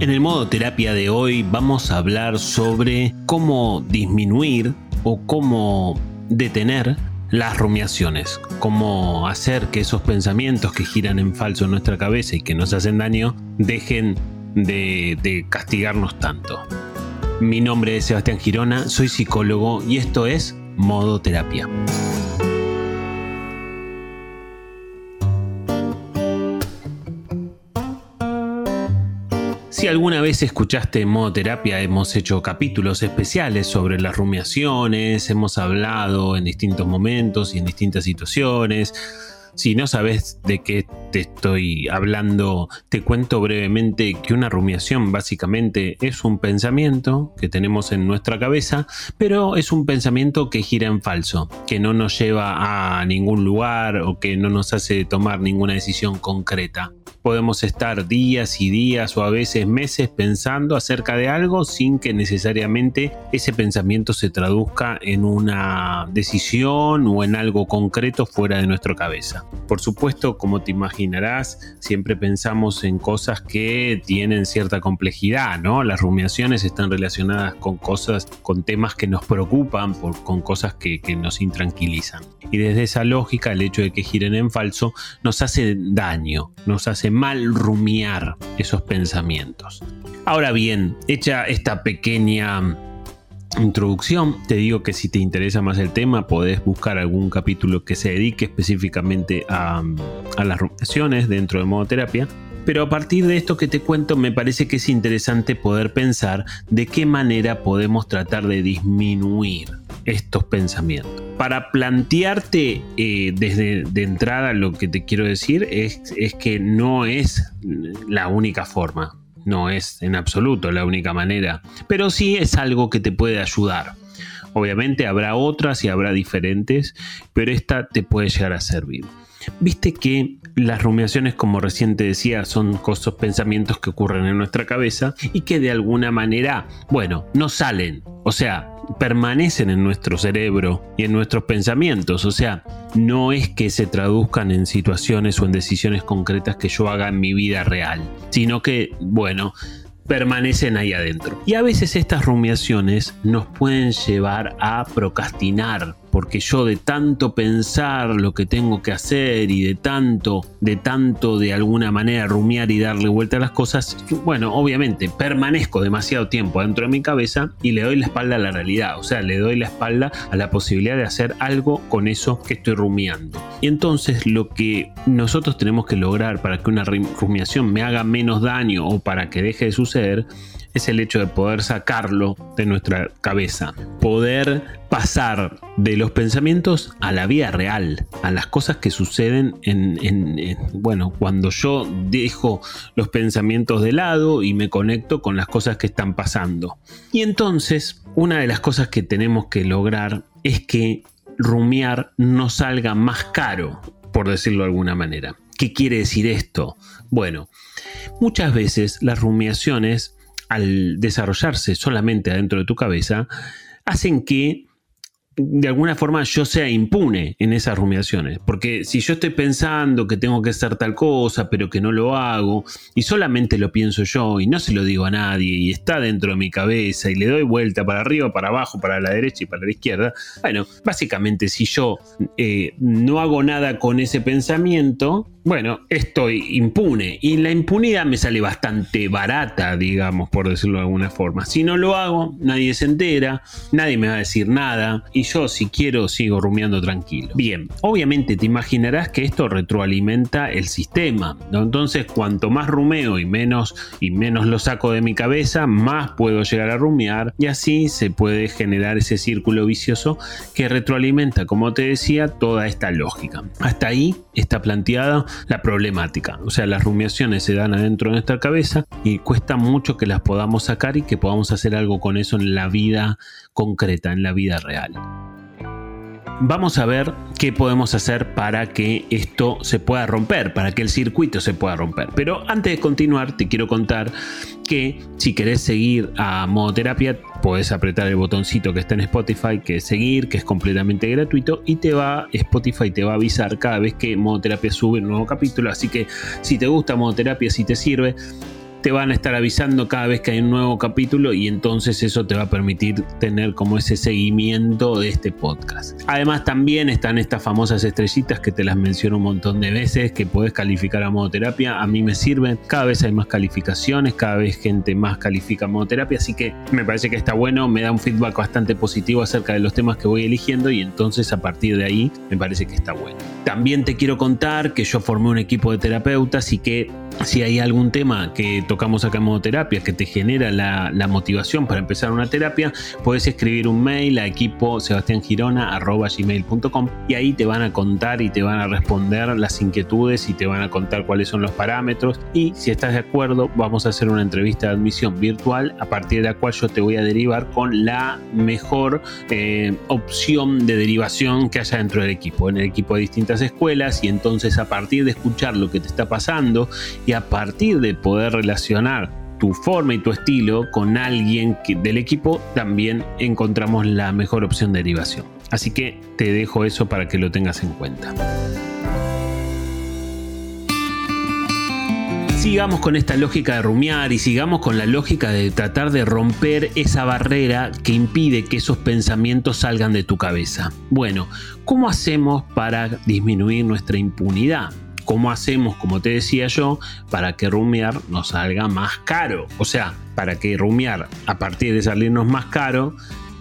En el modo terapia de hoy vamos a hablar sobre cómo disminuir o cómo detener las rumiaciones, cómo hacer que esos pensamientos que giran en falso en nuestra cabeza y que nos hacen daño dejen de, castigarnos tanto. Mi nombre es Sebastián Girona, soy psicólogo y esto es Modo Terapia. Alguna vez escuchaste Modo Terapia, hemos hecho capítulos especiales sobre las rumiaciones, hemos hablado en distintos momentos y en distintas situaciones si no sabes de qué te estoy hablando, te cuento brevemente que una rumiación básicamente es un pensamiento que tenemos en nuestra cabeza, pero es un pensamiento que gira en falso, que no nos lleva a ningún lugar o que no nos hace tomar ninguna decisión concreta. Podemos estar días y días o a veces meses pensando acerca de algo sin que necesariamente ese pensamiento se traduzca en una decisión o en algo concreto fuera de nuestra cabeza. Por supuesto, como te imaginarás, siempre pensamos en cosas que tienen cierta complejidad, ¿no? Las rumiaciones están relacionadas con cosas, con temas que nos preocupan, con cosas que, que nos intranquilizan. Y desde esa lógica, el hecho de que giren en falso nos hace daño, nos hace mal rumiar esos pensamientos. Ahora bien, hecha esta pequeña introducción, te digo que si te interesa más el tema, podés buscar algún capítulo que se dedique específicamente a, las rumiaciones dentro de modoterapia. Pero a partir de esto que te cuento, me parece que es interesante poder pensar de qué manera podemos tratar de disminuir estos pensamientos. Para plantearte eh, desde de entrada lo que te quiero decir es, es que no es la única forma no es en absoluto la única manera, pero sí es algo que te puede ayudar. Obviamente habrá otras y habrá diferentes, pero esta te puede llegar a servir. Viste que las rumiaciones, como recién te decía, son cosas, pensamientos que ocurren en nuestra cabeza y que de alguna manera, bueno, no salen. O sea, permanecen en nuestro cerebro y en nuestros pensamientos. O sea, no es que se traduzcan en situaciones o en decisiones concretas que yo haga en mi vida real, sino que, bueno, permanecen ahí adentro. Y a veces estas rumiaciones nos pueden llevar a procrastinar, porque yo de tanto pensar lo que tengo que hacer y de tanto, de tanto de alguna manera rumiar y darle vuelta a las cosas, bueno, obviamente permanezco demasiado tiempo dentro de mi cabeza y le doy la espalda a la realidad, o sea, le doy la espalda a la posibilidad de hacer algo con eso que estoy rumiando. Y entonces lo que nosotros tenemos que lograr para que una rumiación me haga menos daño o para que deje de suceder es el hecho de poder sacarlo de nuestra cabeza, poder pasar de los pensamientos a la vida real, a las cosas que suceden en, bueno, cuando yo dejo los pensamientos de lado y me conecto con las cosas que están pasando. Y entonces, una de las cosas que tenemos que lograr es que rumiar no salga más caro, por decirlo de alguna manera. ¿Qué quiere decir esto? Bueno, muchas veces las rumiaciones al desarrollarse solamente adentro de tu cabeza, hacen que de alguna forma yo sea impune en esas rumiaciones. Porque si yo estoy pensando que tengo que hacer tal cosa, pero que no lo hago, y solamente lo pienso yo y no se lo digo a nadie, y está dentro de mi cabeza y le doy vuelta para arriba, para abajo, para la derecha y para la izquierda, bueno, básicamente si yo eh, no hago nada con ese pensamiento, bueno, estoy impune y la impunidad me sale bastante barata, digamos, por decirlo de alguna forma. Si no lo hago, nadie se entera, nadie me va a decir nada y yo si quiero sigo rumiando tranquilo. Bien, obviamente te imaginarás que esto retroalimenta el sistema, entonces cuanto más rumeo y menos y menos lo saco de mi cabeza, más puedo llegar a rumiar y así se puede generar ese círculo vicioso que retroalimenta, como te decía, toda esta lógica. Hasta ahí está planteada la problemática. O sea, las rumiaciones se dan adentro de nuestra cabeza y cuesta mucho que las podamos sacar y que podamos hacer algo con eso en la vida concreta, en la vida real. Vamos a ver qué podemos hacer para que esto se pueda romper, para que el circuito se pueda romper. Pero antes de continuar, te quiero contar que si querés seguir a Modoterapia, puedes apretar el botoncito que está en Spotify, que es seguir, que es completamente gratuito, y te va, Spotify te va a avisar cada vez que Modoterapia sube un nuevo capítulo. Así que si te gusta Modoterapia, si te sirve, te van a estar avisando cada vez que hay un nuevo capítulo y entonces eso te va a permitir tener como ese seguimiento de este podcast. Además también están estas famosas estrellitas que te las menciono un montón de veces que puedes calificar a modoterapia. A mí me sirven. Cada vez hay más calificaciones, cada vez gente más califica modoterapia, así que me parece que está bueno, me da un feedback bastante positivo acerca de los temas que voy eligiendo y entonces a partir de ahí me parece que está bueno. También te quiero contar que yo formé un equipo de terapeutas y que si hay algún tema que tocamos acá en modoterapia que te genera la, motivación para empezar una terapia, puedes escribir un mail a equipo gmail.com y ahí te van a contar y te van a responder las inquietudes y te van a contar cuáles son los parámetros. Y si estás de acuerdo vamos a hacer una entrevista de admisión virtual a partir de la cual yo te voy a derivar con la mejor eh, opción de derivación que haya dentro del equipo, en el equipo de distintas escuelas y entonces a partir de escuchar lo que te está pasando y a partir de poder relacionar tu forma y tu estilo con alguien del equipo, también encontramos la mejor opción de derivación. Así que te dejo eso para que lo tengas en cuenta. Sigamos con esta lógica de rumiar y sigamos con la lógica de tratar de romper esa barrera que impide que esos pensamientos salgan de tu cabeza. Bueno, ¿cómo hacemos para disminuir nuestra impunidad? ¿Cómo hacemos, como te decía yo, para que rumiar nos salga más caro? O sea, para que rumiar, a partir de salirnos más caro,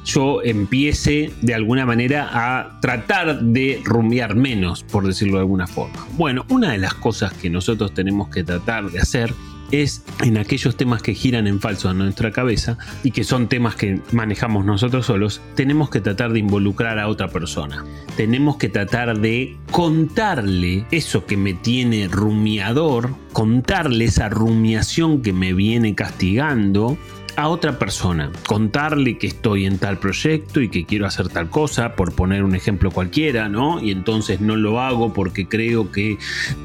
yo empiece de alguna manera a tratar de rumiar menos, por decirlo de alguna forma. Bueno, una de las cosas que nosotros tenemos que tratar de hacer es en aquellos temas que giran en falso a nuestra cabeza y que son temas que manejamos nosotros solos, tenemos que tratar de involucrar a otra persona. Tenemos que tratar de contarle eso que me tiene rumiador, contarle esa rumiación que me viene castigando a otra persona, contarle que estoy en tal proyecto y que quiero hacer tal cosa, por poner un ejemplo cualquiera, ¿no? Y entonces no lo hago porque creo que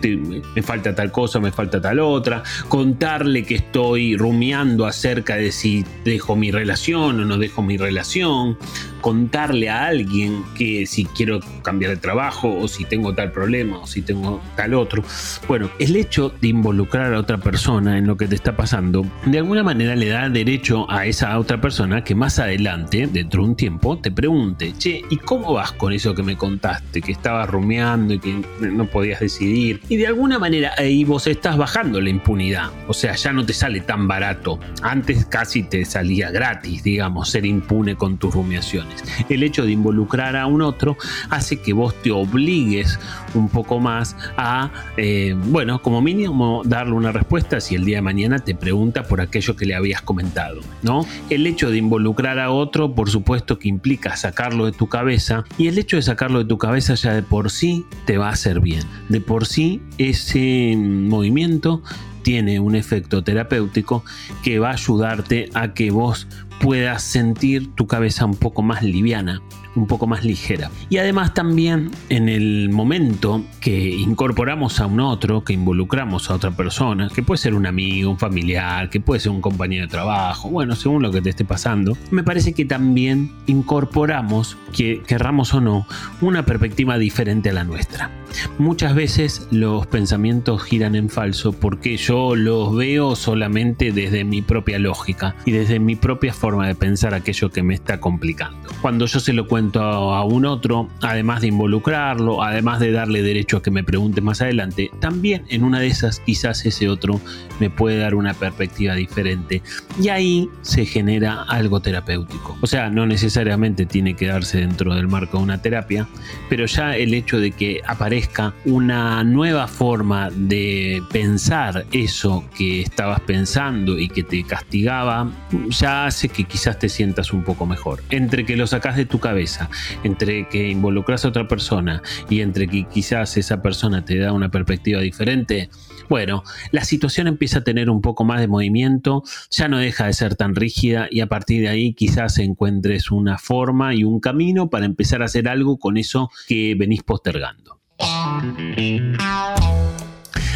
me falta tal cosa, me falta tal otra, contarle que estoy rumiando acerca de si dejo mi relación o no dejo mi relación, contarle a alguien que si quiero cambiar de trabajo o si tengo tal problema o si tengo tal otro. Bueno, el hecho de involucrar a otra persona en lo que te está pasando, de alguna manera le da derecho a esa otra persona que más adelante, dentro de un tiempo, te pregunte, che, ¿y cómo vas con eso que me contaste? Que estabas rumiando y que no podías decidir. Y de alguna manera ahí vos estás bajando la impunidad. O sea, ya no te sale tan barato. Antes casi te salía gratis, digamos, ser impune con tus rumiaciones. El hecho de involucrar a un otro hace que vos te obligues un poco más a, eh, bueno, como mínimo darle una respuesta si el día de mañana te pregunta por aquello que le habías comentado. ¿no? El hecho de involucrar a otro, por supuesto que implica sacarlo de tu cabeza y el hecho de sacarlo de tu cabeza ya de por sí te va a hacer bien. De por sí ese movimiento tiene un efecto terapéutico que va a ayudarte a que vos puedas sentir tu cabeza un poco más liviana, un poco más ligera. Y además también en el momento que incorporamos a un otro, que involucramos a otra persona, que puede ser un amigo, un familiar, que puede ser un compañero de trabajo, bueno, según lo que te esté pasando, me parece que también incorporamos, que querramos o no, una perspectiva diferente a la nuestra. Muchas veces los pensamientos giran en falso porque yo los veo solamente desde mi propia lógica y desde mi propia forma de pensar aquello que me está complicando. Cuando yo se lo cuento a un otro, además de involucrarlo, además de darle derecho a que me pregunte más adelante, también en una de esas quizás ese otro me puede dar una perspectiva diferente. Y ahí se genera algo terapéutico. O sea, no necesariamente tiene que darse dentro del marco de una terapia, pero ya el hecho de que aparezca una nueva forma de pensar eso que estabas pensando y que te castigaba, ya hace que quizás te sientas un poco mejor. Entre que lo sacas de tu cabeza, entre que involucras a otra persona y entre que quizás esa persona te da una perspectiva diferente, bueno, la situación empieza a tener un poco más de movimiento, ya no deja de ser tan rígida y a partir de ahí quizás encuentres una forma y un camino para empezar a hacer algo con eso que venís postergando. Thank you.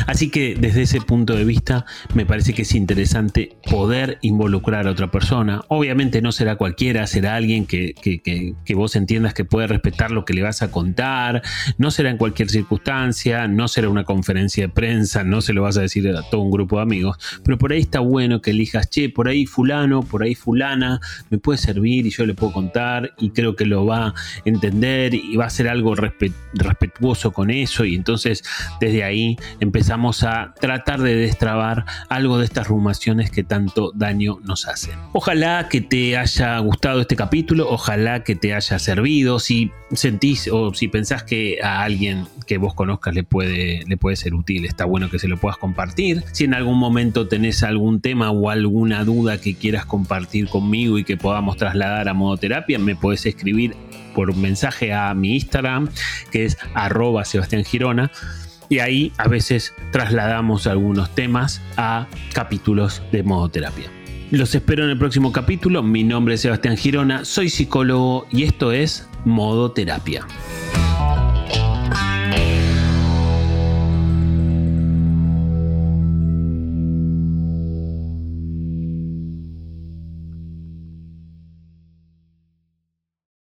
Así que desde ese punto de vista me parece que es interesante poder involucrar a otra persona. Obviamente no será cualquiera, será alguien que, que, vos entiendas que puede respetar lo que le vas a contar, no será en cualquier circunstancia, no será una conferencia de prensa, no se lo vas a decir a todo un grupo de amigos, pero por ahí está bueno que elijas, che, por ahí fulano, por ahí fulana, me puede servir y yo le puedo contar y creo que lo va a entender y va a ser algo respetuoso con eso. Y entonces desde ahí empezamos a tratar de destrabar algo de estas rumaciones que tanto daño nos hacen. Ojalá que te haya gustado este capítulo, ojalá que te haya servido, si sentís o si pensás que a alguien que vos conozcas le puede, le puede ser útil, está bueno que se lo puedas compartir. Si en algún momento tenés algún tema o alguna duda que quieras compartir conmigo y que podamos trasladar a modo terapia, me puedes escribir por mensaje a mi Instagram, que es arroba Sebastián Girona. Y ahí a veces trasladamos algunos temas a capítulos de modo terapia. Los espero en el próximo capítulo. Mi nombre es Sebastián Girona, soy psicólogo y esto es Modo Terapia.